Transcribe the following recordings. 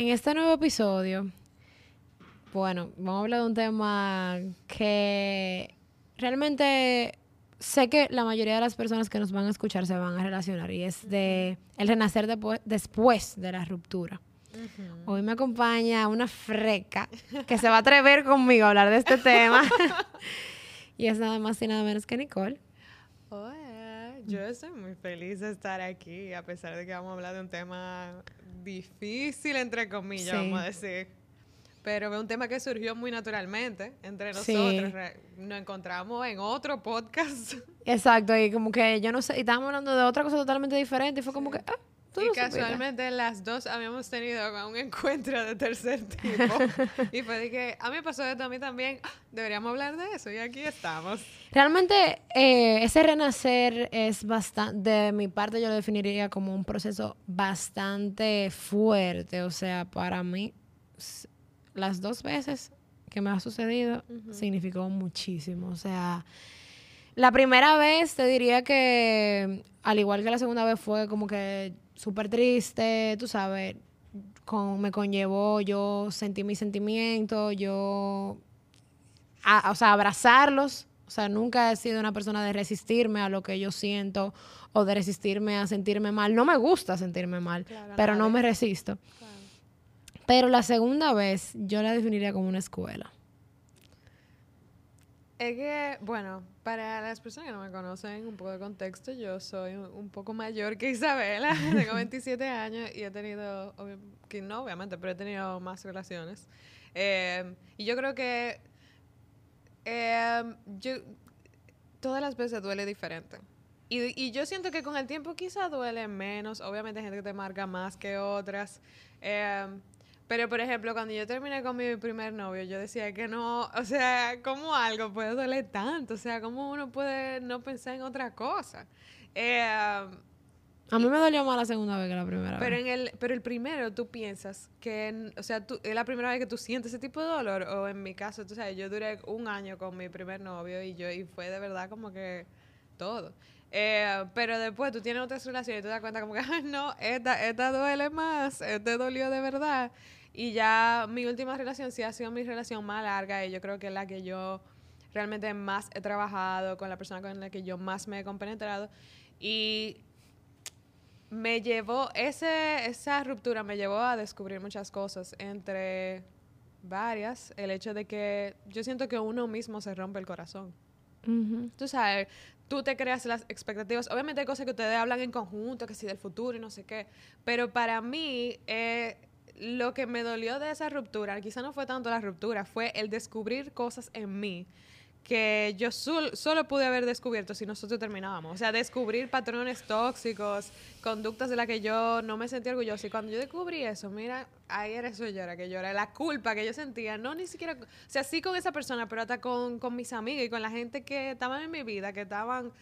En este nuevo episodio, bueno, vamos a hablar de un tema que realmente sé que la mayoría de las personas que nos van a escuchar se van a relacionar y es de el renacer después de la ruptura. Hoy me acompaña una freca que se va a atrever conmigo a hablar de este tema. y es nada más y nada menos que Nicole. Yo estoy muy feliz de estar aquí, a pesar de que vamos a hablar de un tema difícil, entre comillas, vamos a decir. Pero es un tema que surgió muy naturalmente entre nosotros. Nos encontramos en otro podcast. Exacto, y como que yo no sé, y estábamos hablando de otra cosa totalmente diferente, y fue como que, ah, y casualmente las dos habíamos tenido un encuentro de tercer tipo. y fue de que a mí pasó esto, a mí también. ¡Ah! Deberíamos hablar de eso y aquí estamos. Realmente eh, ese renacer es bastante, de mi parte yo lo definiría como un proceso bastante fuerte. O sea, para mí, las dos veces que me ha sucedido significó muchísimo. O sea, la primera vez te diría que, al igual que la segunda vez, fue como que súper triste, tú sabes, con, me conllevó, yo sentí mis sentimientos, yo, o sea, abrazarlos. O sea, nunca he sido una persona de resistirme a lo que yo siento o de resistirme a sentirme mal. No me gusta sentirme mal, pero no me resisto. Pero la segunda vez yo la definiría como una escuela. Es que, bueno, para las personas que no me conocen, un poco de contexto, yo soy un, poco mayor que Isabela, tengo 27 años y he tenido, que no obviamente, pero he tenido más relaciones. Em, y yo creo que em, yo, todas las veces duele diferente. Y, y, yo siento que con el tiempo quizá duele menos, obviamente hay gente que te marca más que otras. Eh, pero, por ejemplo, cuando yo terminé con mi primer novio, yo decía que no, o sea, ¿cómo algo puede doler tanto? O sea, ¿cómo uno puede no pensar en otra cosa? Eh, a mí me dolió más la segunda vez que la primera pero vez. En el, pero el primero, tú piensas que, o sea, tú, es la primera vez que tú sientes ese tipo de dolor. O en mi caso, tú sabes, yo duré un año con mi primer novio y yo y fue de verdad como que todo. Eh, pero después tú tienes otras relaciones y tú te das cuenta como que, ay, no, esta, esta duele más, este dolió de verdad. Y ya mi última relación sí ha sido mi relación más larga y yo creo que es la que yo realmente más he trabajado, con la persona con la que yo más me he compenetrado. Y me llevó, ese, esa ruptura me llevó a descubrir muchas cosas, entre varias, el hecho de que yo siento que uno mismo se rompe el corazón. Tú sabes, tú te creas las expectativas. Obviamente hay cosas que ustedes hablan en conjunto, que sí del futuro y no sé qué, pero para mí... Eh, lo que me dolió de esa ruptura, quizá no fue tanto la ruptura, fue el descubrir cosas en mí que yo solo pude haber descubierto si nosotros terminábamos. O sea, descubrir patrones tóxicos, conductas de las que yo no me sentía orgullosa. Y cuando yo descubrí eso, mira, ahí era eso llora, que llora. La culpa que yo sentía, no ni siquiera, o sea, sí con esa persona, pero hasta con, con mis amigas y con la gente que estaban en mi vida, que estaban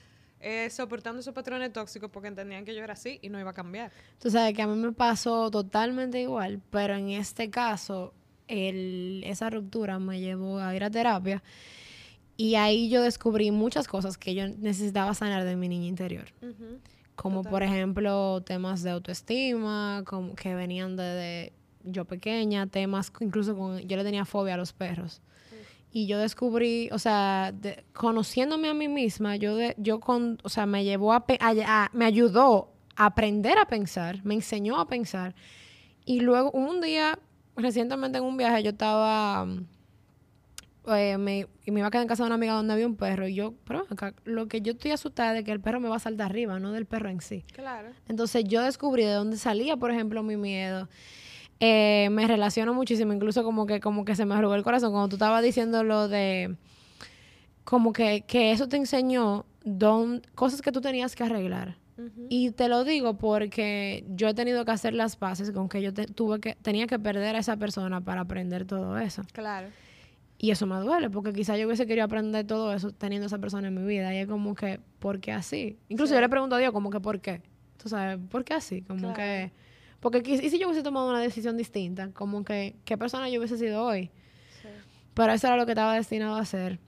eh, soportando esos patrones tóxicos porque entendían que yo era así y no iba a cambiar. Tú sabes que a mí me pasó totalmente igual, pero en este caso, el, esa ruptura me llevó a ir a terapia y ahí yo descubrí muchas cosas que yo necesitaba sanar de mi niña interior. Como por ejemplo temas de autoestima, como que venían de, yo pequeña, temas incluso con, yo le tenía fobia a los perros y yo descubrí, o sea, conociéndome a mí misma, yo, de, yo con, o sea, me llevó a, me ayudó a aprender a pensar, me enseñó a pensar. Y luego un día, recientemente en un viaje, yo estaba, eh, me, y me iba a quedar en casa de una amiga donde había un perro. Y yo, pero acá, lo que yo estoy asustada es de que el perro me va a saltar arriba, no del perro en sí. Claro. Entonces yo descubrí de dónde salía, por ejemplo, mi miedo. Eh, me relaciono muchísimo, incluso como que, como que se me arrugó el corazón cuando tú estabas diciendo lo de como que, que eso te enseñó don, cosas que tú tenías que arreglar. Y te lo digo porque yo he tenido que hacer las paces con que yo tuve que, tenía que perder a esa persona para aprender todo eso. Claro. Y eso me duele, porque quizá yo hubiese querido aprender todo eso teniendo a esa persona en mi vida. Y es como que, ¿por qué así? Incluso yo le pregunto a Dios, como que, ¿por qué? Tú sabes, ¿por qué así? Como que porque y si yo hubiese tomado una decisión distinta, como que qué persona yo hubiese sido hoy. Pero eso era lo que estaba destinado a hacer.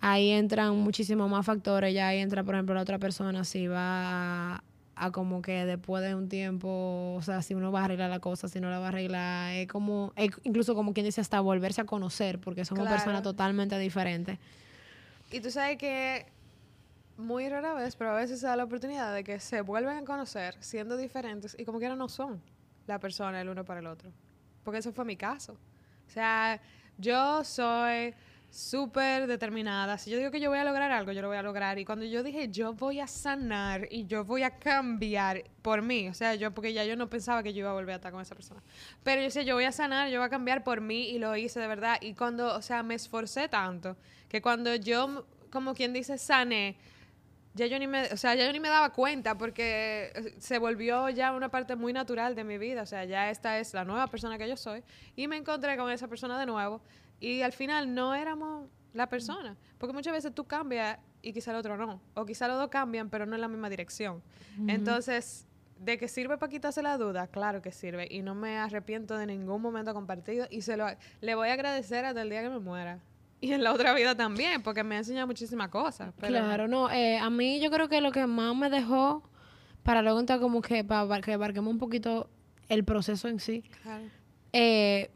Ahí entran muchísimos más factores. Ya ahí entra, por ejemplo, la otra persona si va a como que después de un tiempo, o sea, si uno va a arreglar la cosa, si no la va a arreglar, es como, es incluso como quien dice hasta volverse a conocer, porque somos Claro. personas totalmente diferentes. Y tú sabes que muy rara vez, pero a veces se da la oportunidad de que se vuelven a conocer siendo diferentes y como quiera no son la persona el uno para el otro. Porque eso fue mi caso. O sea, yo soy súper determinada. Si yo digo que yo voy a lograr algo, yo lo voy a lograr. Y cuando yo dije yo voy a sanar y yo voy a cambiar por mí, o sea, yo, porque ya yo no pensaba que yo iba a volver a estar con esa persona. Pero yo decía, yo voy a sanar, yo voy a cambiar por mí y lo hice de verdad. Y cuando, o sea, me esforcé tanto que cuando yo, como quien dice, sané, ya yo ni me, o sea, ya yo ni me daba cuenta porque eh, se volvió ya una parte muy natural de mi vida, o sea, ya esta es la nueva persona que yo soy. Y me encontré con esa persona de nuevo. Y al final no éramos la persona, porque muchas veces tú cambias y quizá el otro no, o quizá los dos cambian pero no en la misma dirección. Entonces, ¿de que sirve para quitarse la duda? Claro que sirve. Y no me arrepiento de ningún momento compartido. Y se lo le voy a agradecer hasta el día que me muera. Y en la otra vida también, porque me ha enseñado muchísimas cosas. pero- Claro, no, eh, a mí yo creo que lo que más me dejó, para luego entrar como que, para que abarquemos un poquito el proceso en sí, Claro. eh,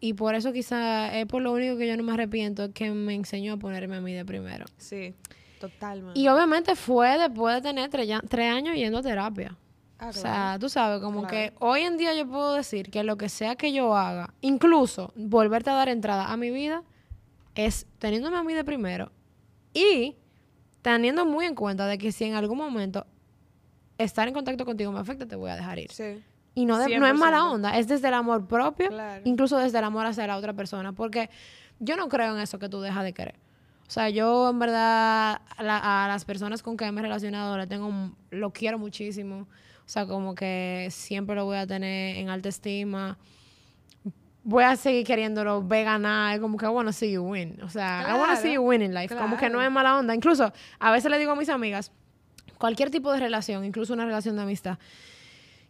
y por eso quizá es por lo único que yo no me arrepiento, es que me enseñó a ponerme a mí de primero. Sí, totalmente. Y obviamente fue después de tener tres, años yendo a terapia. Ah, O claro. sea, tú sabes, como Claro. que hoy en día yo puedo decir que lo que sea que yo haga, incluso volverte a dar entrada a mi vida, es teniéndome a mí de primero y teniendo muy en cuenta de que si en algún momento estar en contacto contigo me afecta, te voy a dejar ir. Sí, Y no, de- no es mala 100%. onda, es desde el amor propio, Claro. incluso desde el amor hacia la otra persona, porque yo no creo en eso que tú dejas de querer. O sea, yo en verdad a, la- a las personas con que me he relacionado le tengo, lo quiero muchísimo. O sea, como que siempre lo voy a tener en alta estima. Voy a seguir queriéndolo, ve ganar, como que I wanna see you win. O sea, I wanna see Claro, you win in life. Como que no claro. es mala onda. Incluso, a veces le digo a mis amigas, cualquier tipo de relación, incluso una relación de amistad,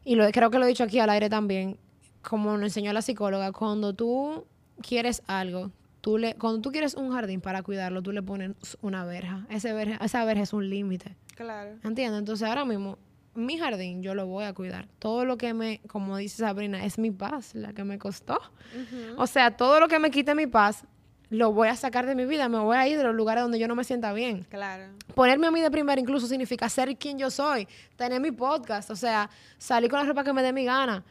y lo, creo que lo he dicho aquí al aire también, como nos enseñó la psicóloga, cuando tú quieres algo, tú le, cuando tú quieres un jardín para cuidarlo, tú le pones una verja. Ese verja esa verja es un límite. claro. ¿Entiendes? Entonces ahora mismo, mi jardín yo lo voy a cuidar. Todo lo que me, como dice Sabrina, es mi paz, la que me costó. O sea, todo lo que me quite mi paz, lo voy a sacar de mi vida. Me voy a ir de los lugares donde yo no me sienta bien Claro. ponerme a mí de primero incluso significa ser quien yo soy, tener mi podcast, o sea, salir con la ropa que me dé mi gana,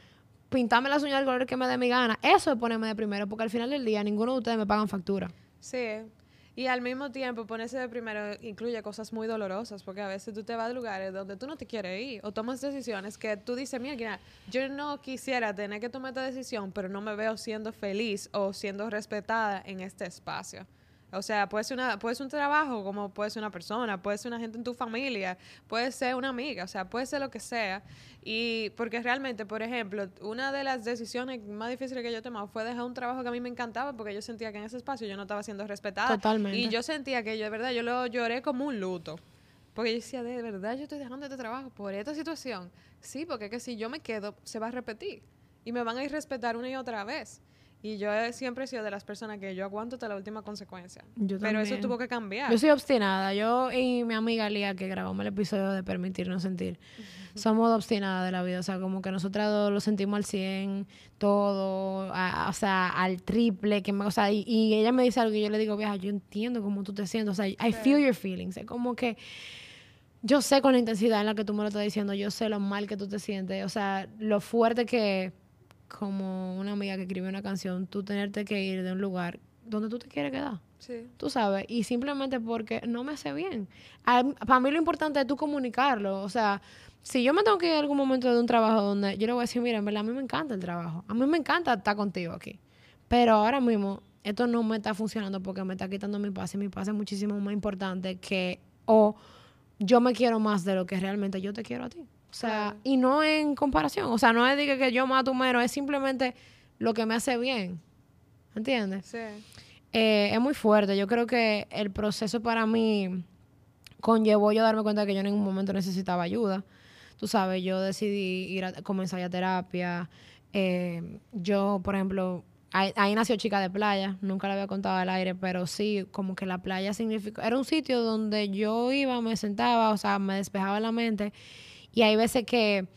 pintarme las uñas del color que me dé mi gana. Eso es ponerme de primero, porque al final del día ninguno de ustedes me pagan factura. Sí. Y al mismo tiempo, ponerse de primero incluye cosas muy dolorosas, porque a veces tú te vas a lugares donde tú no te quieres ir, o tomas decisiones que tú dices, mira, yo no quisiera tener que tomar esta decisión, pero no me veo siendo feliz o siendo respetada en este espacio. O sea, puede ser, una, puede ser un trabajo, como puede ser una persona, puede ser una gente en tu familia, puede ser una amiga, o sea, puede ser lo que sea. Y porque realmente, por ejemplo, una de las decisiones más difíciles que yo he tomado fue dejar un trabajo que a mí me encantaba porque yo sentía que en ese espacio yo no estaba siendo respetada. Totalmente. Y yo sentía que yo, de verdad, yo lo lloré como un luto. Porque yo decía, de verdad, yo estoy dejando este trabajo por esta situación. Sí, porque es que si yo me quedo, se va a repetir. Y me van a ir respetar una y otra vez. Y yo he- siempre he sido de las personas que yo aguanto hasta la última consecuencia. Yo Pero eso tuvo que cambiar. Yo soy obstinada. Yo y mi amiga Lía, que grabamos el episodio de Permitirnos Sentir, somos obstinadas de la vida. O sea, como que nosotras dos lo sentimos al 100, todo, a- o sea, al triple. Que me, o sea, y, y ella me dice algo y yo le digo, vieja, yo entiendo cómo tú te sientes. O sea, I feel your feelings. Es como que yo sé con la intensidad en la que tú me lo estás diciendo, yo sé lo mal que tú te sientes. O sea, lo fuerte que como una amiga que escribió una canción, tú tenerte que ir de un lugar donde tú te quieres quedar Sí. tú sabes, y simplemente porque no me hace bien. Para mí lo importante es tú comunicarlo, o sea, si yo me tengo que ir a algún momento de un trabajo donde yo le voy a decir, mira, en verdad a mí me encanta el trabajo, a mí me encanta estar contigo aquí, pero ahora mismo esto no me está funcionando porque me está quitando mi paz y mi paz es muchísimo más importante que, o yo me quiero más de lo que realmente yo te quiero a ti. O sea, y no en comparación, o sea, no es de que, yo mato menos, es simplemente lo que me hace bien. ¿Entiendes? Sí. Eh, es muy fuerte. Yo creo que el proceso para mí conllevó yo darme cuenta de que yo en ningún momento necesitaba ayuda. Tú sabes, yo decidí ir a comenzar ya terapia. Eh, yo, por ejemplo, ahí, ahí nació Chica de Playa. Nunca le había contado al aire, pero sí, como que la playa significó... Era un sitio donde yo iba, me sentaba, o sea, me despejaba la mente Y hay veces que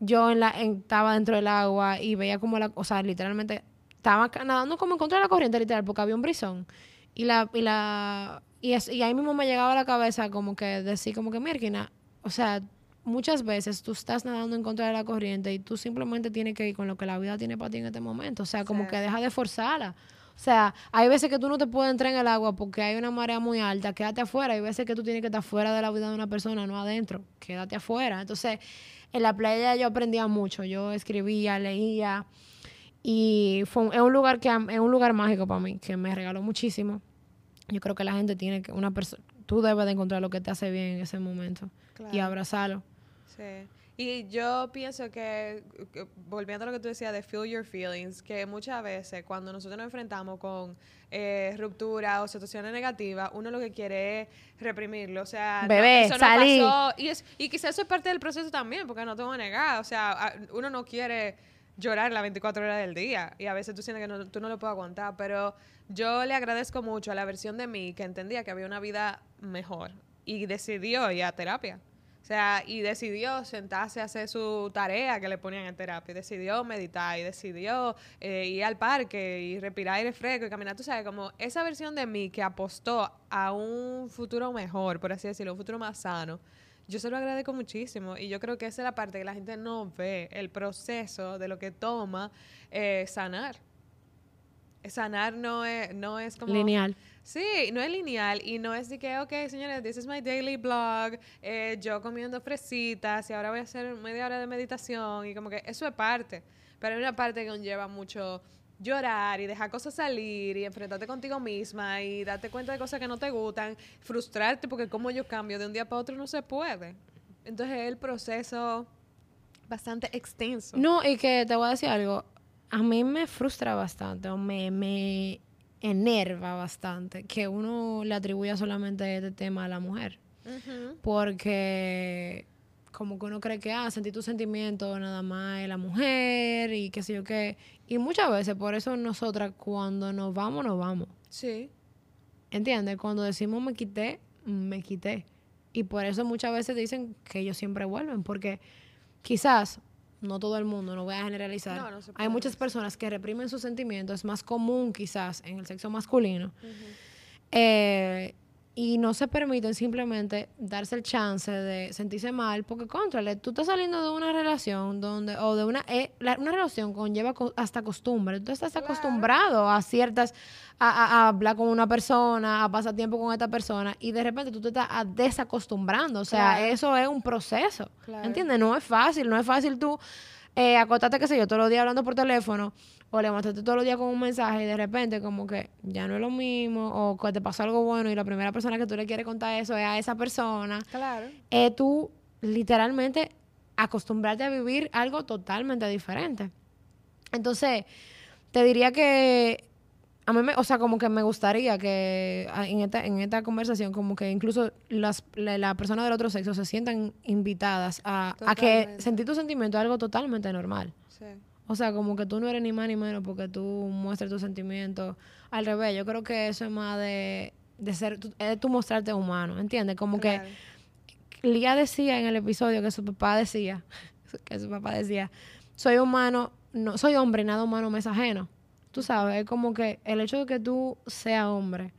yo en la, estaba dentro del agua y veía como la, o sea, literalmente estaba nadando como en contra de la corriente, literal, porque había un brisón. Y la, y la, y, y ahí mismo me llegaba a la cabeza como que decir como que, Mirkina, o sea, muchas veces tú estás nadando en contra de la corriente y tú simplemente tienes que ir con lo que la vida tiene para ti en este momento. O sea, como que deja de forzarla. O sea, hay veces que tú no te puedes entrar en el agua porque hay una marea muy alta, quédate afuera. Hay veces que tú tienes que estar fuera de la vida de una persona, no adentro, quédate afuera. Entonces, en la playa yo aprendía mucho, yo escribía, leía y fue es un lugar que es un lugar mágico para mí, que me regaló muchísimo. Yo creo que la gente tiene que, una persona, tú debes de encontrar lo que te hace bien en ese momento y abrazarlo. Sí. Y yo pienso que, volviendo a lo que tú decías de feel your feelings, que muchas veces cuando nosotros nos enfrentamos con eh, ruptura o situaciones negativas, uno lo que quiere es reprimirlo. O sea, Bebé, eso salí. pasó. Y, es, y quizás eso es parte del proceso también, porque no te voy a negar. O sea, uno no quiere llorar las 24 horas del día y a veces tú sientes que tú no lo puedes aguantar, pero yo le agradezco mucho a la versión de mí que entendía que había una vida mejor y decidió ir a terapia. O sea, y decidió sentarse a hacer su tarea que le ponían en terapia. Decidió meditar y decidió eh, ir al parque y respirar aire fresco y caminar. Tú sabes, como esa versión de mí que apostó a un futuro mejor, por así decirlo, un futuro más sano. Yo se lo agradezco muchísimo y yo creo que esa es la parte que la gente no ve, el proceso de lo que toma eh, sanar. Sanar no es, no es como... Lineal. Sí, no es lineal y no es de que, ok, señores, this is my daily blog, eh, yo comiendo fresitas y ahora voy a hacer media hora de meditación y como que eso es parte, pero hay una parte que conlleva mucho llorar y dejar cosas salir y enfrentarte contigo misma y darte cuenta de cosas que no te gustan, frustrarte porque como yo cambio de un día para otro no se puede. Entonces es el proceso bastante extenso. No, y que te voy a decir algo, a mí me frustra bastante o me, me enerva bastante que uno le atribuya solamente este tema a la mujer. Porque como que uno cree que, ah, sentir tu sentimiento nada más es la mujer y qué sé yo qué. Y muchas veces, por eso nosotras cuando nos vamos, nos vamos. Sí. ¿Entiendes? Cuando decimos me quité, me quité. Y por eso muchas veces dicen que ellos siempre vuelven, porque quizás no todo el mundo, no voy a generalizar. Hay muchas personas que reprimen sus sentimientos, es más común quizás en el sexo masculino. eh, y no se permiten simplemente darse el chance de sentirse mal, porque contrale, tú estás saliendo de una relación donde, o de una, eh, una relación conlleva hasta costumbre, tú estás acostumbrado a ciertas, a, hablar con una persona, a pasar tiempo con esta persona, y de repente tú te estás desacostumbrando, o sea, eso es un proceso, ¿entiendes? No es fácil, no es fácil tú eh, qué sé yo, todos los días hablando por teléfono, o levantaste todos los días con un mensaje y de repente como que ya no es lo mismo o que te pasó algo bueno y la primera persona que tú le quieres contar eso es a esa persona. Claro. Es tú literalmente acostumbrarte a vivir algo totalmente diferente. Entonces, te diría que a mí, me, o sea, como que me gustaría que en esta, en esta conversación, como que incluso las la, personas del otro sexo se sientan invitadas a, a que sentir tu sentimiento es algo totalmente normal. Sí. O sea, como que tú no eres ni más ni menos porque tú muestras tus sentimientos. Al revés, yo creo que eso es más de, de ser, es tú mostrarte humano, ¿entiendes? Como que Lía decía en el episodio que su papá decía, que su papá decía, soy humano, no, soy hombre, nada humano me es ajeno. Tú sabes, es como que el hecho de que tú seas hombre,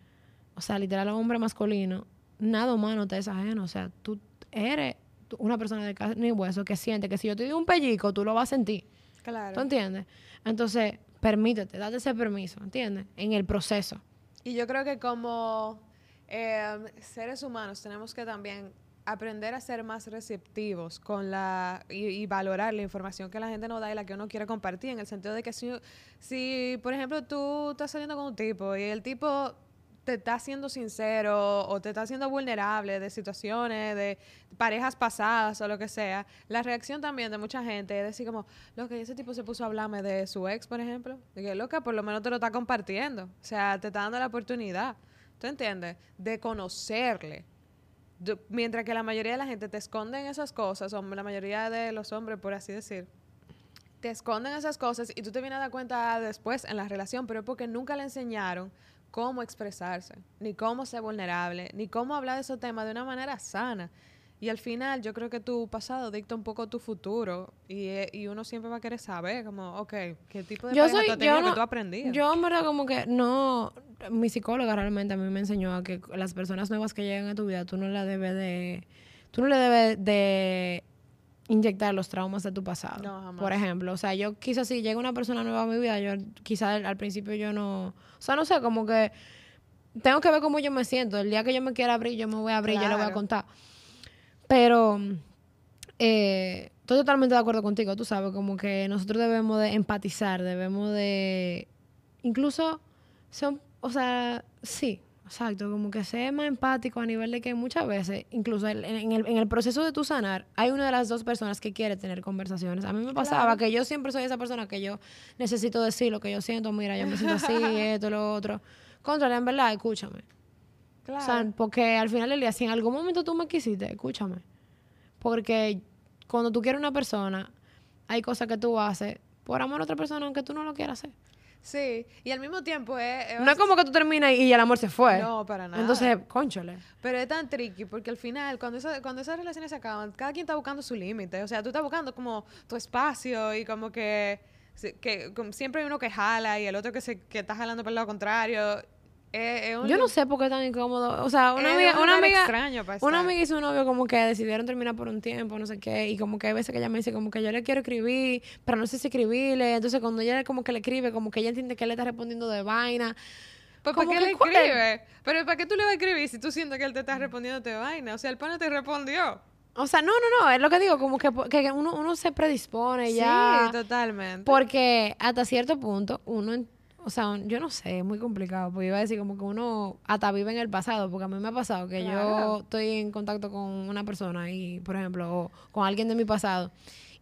o sea, literal hombre masculino, nada humano te es ajeno. O sea, tú eres una persona de carne y hueso que siente que si yo te doy un pellico, tú lo vas a sentir. Claro. ¿Tú entiendes? Entonces, permítete, date ese permiso, ¿entiendes? En el proceso. Y yo creo que como em, seres humanos tenemos que también aprender a ser más receptivos con la y, valorar la información que la gente nos da y la que uno quiere compartir en el sentido de que si, si por ejemplo tú estás saliendo con un tipo y el tipo te está siendo sincero o te está siendo vulnerable de situaciones, de parejas pasadas o lo que sea, la reacción también de mucha gente es decir como, lo que ese tipo se puso a hablarme de su ex, por ejemplo, de que loca, por lo menos te lo está compartiendo, o sea, te está dando la oportunidad, ¿tú entiendes? De conocerle. Mientras que la mayoría de la gente te esconden esas cosas, o la mayoría de los hombres, por así decir, te esconden esas cosas y tú te vienes a dar cuenta después en la relación, pero es porque nunca le enseñaron cómo expresarse, ni cómo ser vulnerable, ni cómo hablar de esos temas de una manera sana. Y al final yo creo que tu pasado dicta un poco tu futuro y, eh, y uno siempre va a querer saber como, ok, ¿qué tipo de Yo soy- tú has tenido yo que tú aprendías? Yo en verdad como que no, mi psicóloga realmente a mí me enseñó a que las personas nuevas que llegan a tu vida, tú no la debes de, tú no le debes de inyectar los traumas de tu pasado. No, jamás. Por ejemplo, o sea, yo quizás si llega una persona nueva a mi vida, yo quizás al, principio yo no, o sea, no sé, como que tengo que ver cómo yo me siento. El día que yo me quiera abrir, yo me voy a abrir, yo le voy a Claro. contar. Pero eh, estoy totalmente de acuerdo contigo, tú sabes, como que nosotros debemos de empatizar, debemos de incluso son, o sea, sí, exacto, como que ser más empático a nivel de que muchas veces, incluso en, el, en el proceso de tu sanar, hay una de las dos personas que quiere tener conversaciones. A mí me pasaba Claro. que yo siempre soy esa persona que yo necesito decir lo que yo siento, mira, yo me siento así, esto, lo otro. Contra, en verdad, escúchame. Claro. O sea, porque al final del día, si en algún momento tú me quisiste, escúchame. Porque cuando tú quieres una persona, hay cosas que tú haces por amor a otra persona, aunque tú no lo quieras hacer. sí, y al mismo tiempo es... es No es como que tú terminas y el amor se fue. No, para nada. Entonces, conchole. Pero es tan tricky porque al final, cuando, esa- cuando esas relaciones se acaban, cada quien está buscando su límite. O sea, tú estás buscando como tu espacio y como que, que como siempre hay uno que jala y el otro que, se, que está jalando por el lado contrario. Un Yo no sé por qué es tan incómodo. O sea, una amiga, un una amiga, extraño una amiga y su novio como que decidieron terminar por un tiempo, no sé qué, y como que hay veces que ella me dice como que yo le quiero escribir, pero no sé si escribirle. Entonces cuando ella como que le escribe, como que ella entiende que él le está respondiendo de vaina. Pues, ¿Para qué que le cuál- escribe? Pero ¿para qué tú le vas a escribir si tú sientes que él te está respondiendo de vaina? O sea, el pana te respondió. O sea, no, no, no, es lo que digo, como que, que uno, uno se predispone ya. Sí, totalmente. Porque hasta cierto punto uno, o sea, yo no sé, es muy complicado, porque iba a decir como que uno hasta vive en el pasado, porque a mí me ha pasado que yo estoy en contacto con una persona y, por ejemplo, o con alguien de mi pasado,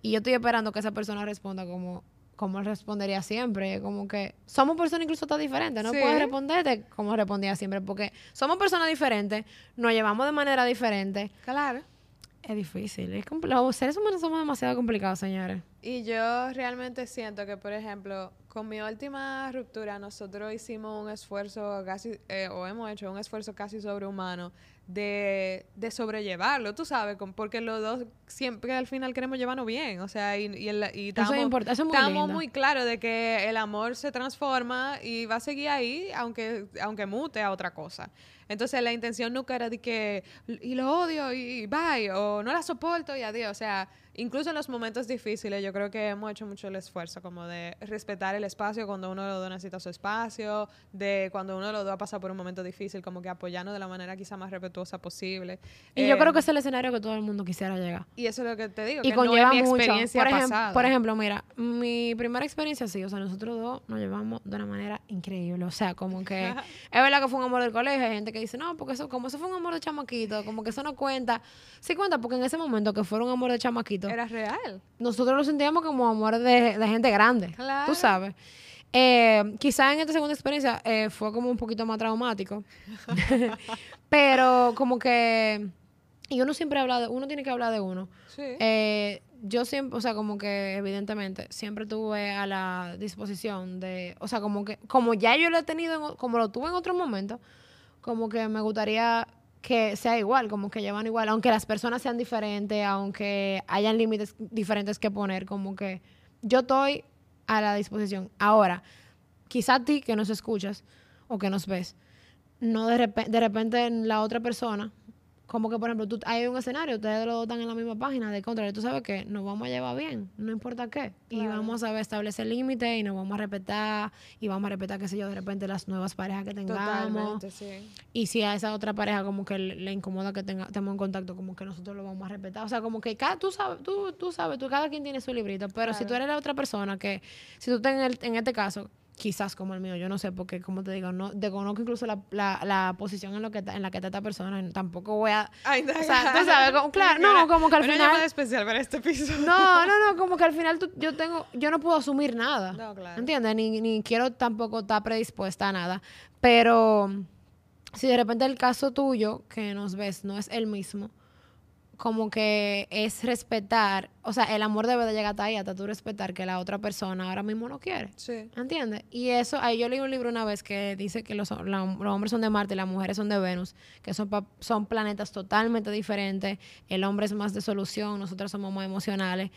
y yo estoy esperando que esa persona responda como como respondería siempre, como que somos personas incluso tan diferentes, no Sí. puedes responderte como respondía siempre, porque somos personas diferentes, nos llevamos de manera diferente, Claro. Es difícil, es los seres humanos somos demasiado complicados, señores. Y yo realmente siento que, por ejemplo, con mi última ruptura, nosotros hicimos un esfuerzo casi, eh, o hemos hecho un esfuerzo casi sobrehumano de, de sobrellevarlo, tú sabes, con- porque los dos siempre al final queremos llevarnos bien, o sea, y, y, el- y Eso estamos, es importante, eso es muy estamos muy claros de que el amor se transforma y va a seguir ahí, aunque, aunque mute a otra cosa. Entonces la intención nunca era de que, y lo odio y bye, o no la soporto y adiós. O sea, incluso en los momentos difíciles yo creo que hemos hecho mucho el esfuerzo como de respetar el espacio cuando uno de los dos necesita su espacio, de cuando uno de los dos ha pasado por un momento difícil, como que apoyarnos de la manera quizá más respetuosa posible. Y yo Eh, creo que es el escenario que todo el mundo quisiera llegar. Y eso es lo que te digo, Y que no conlleva es mi mucho. experiencia Por, ejem- pasada. por ejemplo, mira, mi primera experiencia sí, o sea, nosotros dos nos llevamos de una manera increíble. O sea, como que es verdad que fue un amor del colegio. Hay gente que dice, no, porque eso, como eso fue un amor de chamaquito, como que eso no cuenta. Sí cuenta, porque en ese momento que fue un amor de chamaquito, Era real. nosotros lo sentíamos como amor de, de gente grande. Claro. Tú sabes. Eh, quizá en esta segunda experiencia eh, fue como un poquito más traumático. Pero como que. Y uno siempre habla de. Uno tiene que hablar de uno. Sí. Eh, yo siempre, o sea, como que evidentemente siempre tuve a la disposición de, o sea, como que, como ya yo lo he tenido, en como lo tuve en otros momentos, como que me gustaría que sea igual, como que llevan igual, aunque las personas sean diferentes, aunque hayan límites diferentes que poner, como que yo estoy a la disposición. Ahora, quizá a ti que nos escuchas o que nos ves, no de, repe- de repente la otra persona, como que por ejemplo, tú, hay un escenario, ustedes los dos están en la misma página, de contra, tú sabes que nos vamos a llevar bien, no importa qué, y vamos a saber establecer límites y nos vamos a respetar, y vamos a respetar, qué sé yo, de repente las nuevas parejas que tengamos, Totalmente, sí. y si a esa otra pareja como que le, le incomoda que tenga, estemos en contacto, como que nosotros lo vamos a respetar. O sea, como que cada, tú sabes, tú, tú sabes, tú, cada quien tiene su librito. Pero si tú eres la otra persona que, si tú estás en, el- en este caso, quizás como el mío, yo no sé, porque como te digo, no desconozco incluso la, la, la posición en, lo que está- en la que está esta persona. tampoco voy a... Ay, O sea, tú sabes, como- claro, no, como que al final... llamada especial para este episodio. No, no, no, como que al final tú- yo tengo, yo no puedo asumir nada. No, claro. ¿Entiendes? Ni, ni quiero tampoco estar predispuesta a nada. Pero si de repente el caso tuyo que nos ves no es el mismo, como que es respetar, o sea, el amor debe de llegar hasta ahí, hasta tú respetar que la otra persona ahora mismo no quiere. Sí. ¿Entiendes? Y eso, ahí yo leí un libro una vez que dice que los, la- los hombres son de Marte y las mujeres son de Venus, que son, pa- son planetas totalmente diferentes. El hombre es más de solución, nosotros somos más emocionales.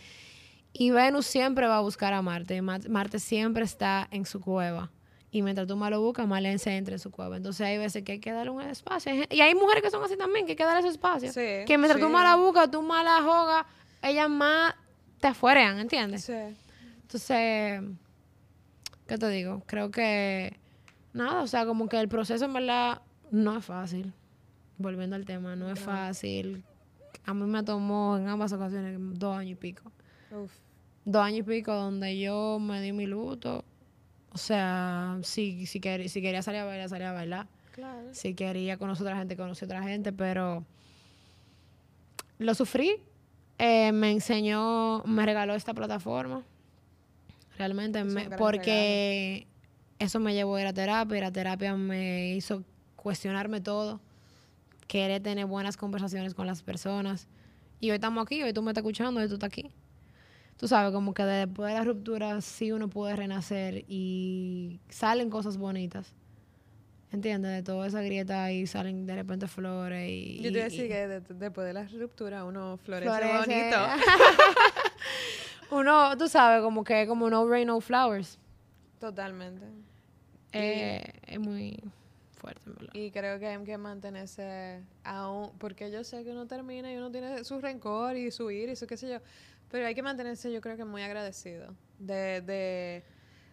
Y Venus siempre va a buscar a Marte. Marte siempre está en su cueva. Y mientras tú más lo buscas, más le se entra en su cueva. Entonces hay veces que hay que darle un espacio. Y hay mujeres que son así también, que hay que darle ese espacio. Sí, que mientras tú más la buscas, tú más la jogas, ellas más te afuerean, ¿entiendes? Sí. Entonces, ¿qué te digo? Creo que nada, o sea, como que el proceso en verdad no es fácil. Volviendo al tema, no es No. fácil. A mí me tomó en ambas ocasiones dos años y pico. Uf. Dos años y pico donde yo me di mi luto. O sea, si, si, quer- si quería salir a bailar, salía a bailar. Claro. Si quería conocer a otra gente, conocí a otra gente, pero lo sufrí. Eh, me enseñó, me regaló esta plataforma. Realmente, me- porque eso me llevó a ir a terapia y la terapia me hizo cuestionarme todo, querer tener buenas conversaciones con las personas. Y hoy estamos aquí, hoy tú me estás escuchando, hoy tú estás aquí. Tú sabes, como que después de la ruptura sí uno puede renacer y salen cosas bonitas. ¿Entiendes? De toda esa grieta y salen de repente flores y... Yo te iba a decir que de- después de la ruptura uno florece, florece. bonito. uno, tú sabes, como que como no rain, no flowers. Totalmente. Eh, es muy fuerte, en verdad. Y creo que hay que mantenerse aún, porque yo sé que uno termina y uno tiene su rencor y su ira y su qué sé yo, pero hay que mantenerse yo creo que muy agradecido. De, de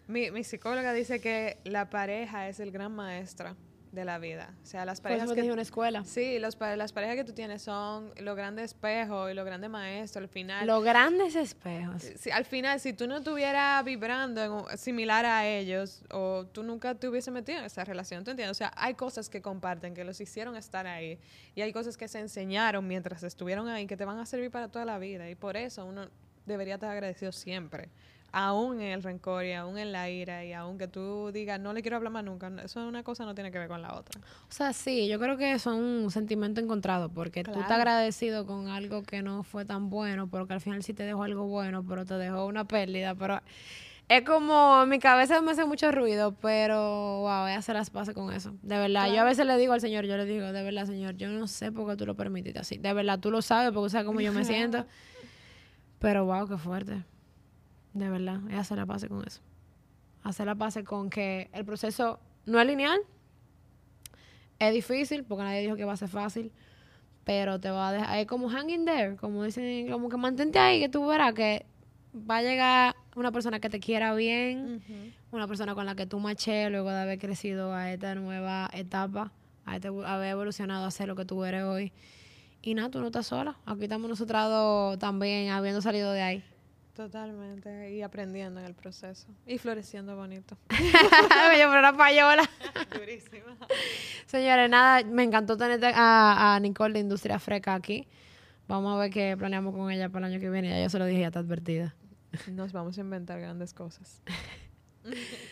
mi, mi psicóloga dice que la pareja es el gran maestra de la vida. O sea, las parejas me que... una escuela. Sí, los, las parejas que tú tienes son los grandes espejos y los grandes maestros. Al final, Los grandes espejos. si, al final, si tú no estuvieras vibrando en similar a ellos, o tú nunca te hubiese metido en esa relación, ¿tú entiendes? O sea, hay cosas que comparten, que los hicieron estar ahí, y hay cosas que se enseñaron mientras estuvieron ahí, que te van a servir para toda la vida, y por eso uno debería estar agradecido siempre, aún en el rencor y aún en la ira, y aún que tú digas, no le quiero hablar más nunca, eso es una cosa no tiene que ver con la otra. O sea, sí, yo creo que son un sentimiento encontrado, porque tú estás Claro. agradecido con algo que no fue tan bueno, porque al final sí te dejó algo bueno, pero te dejó una pérdida, pero es como, mi cabeza me hace mucho ruido, pero wow, voy a hacer las paces con eso. De verdad, yo a Claro. veces le digo al Señor, yo le digo, de verdad, Señor, yo no sé por qué tú lo permitiste así. De verdad, tú lo sabes, porque sabes cómo yo me siento. Pero wow, qué fuerte. De verdad, es hacer la paz con eso. Hacer la paz con que el proceso no es lineal, es difícil, porque nadie dijo que va a ser fácil, pero te va a dejar, es como hanging there, como dicen, como que mantente ahí, que tú verás que va a llegar una persona que te quiera bien, una persona con la que tú maché luego de haber crecido a esta nueva etapa, a este, haber evolucionado a ser lo que tú eres hoy. Y nada, tú no estás sola. Aquí estamos nosotras dos también habiendo salido de ahí. Totalmente, y aprendiendo en el proceso, y floreciendo bonito. Me llevo una payola. Durísima. Señores, nada, me encantó tener a, a Nicole de Industria Freca aquí. Vamos a ver qué planeamos con ella para el año que viene. Ya yo se lo dije, ya está advertida. Nos vamos a inventar grandes cosas.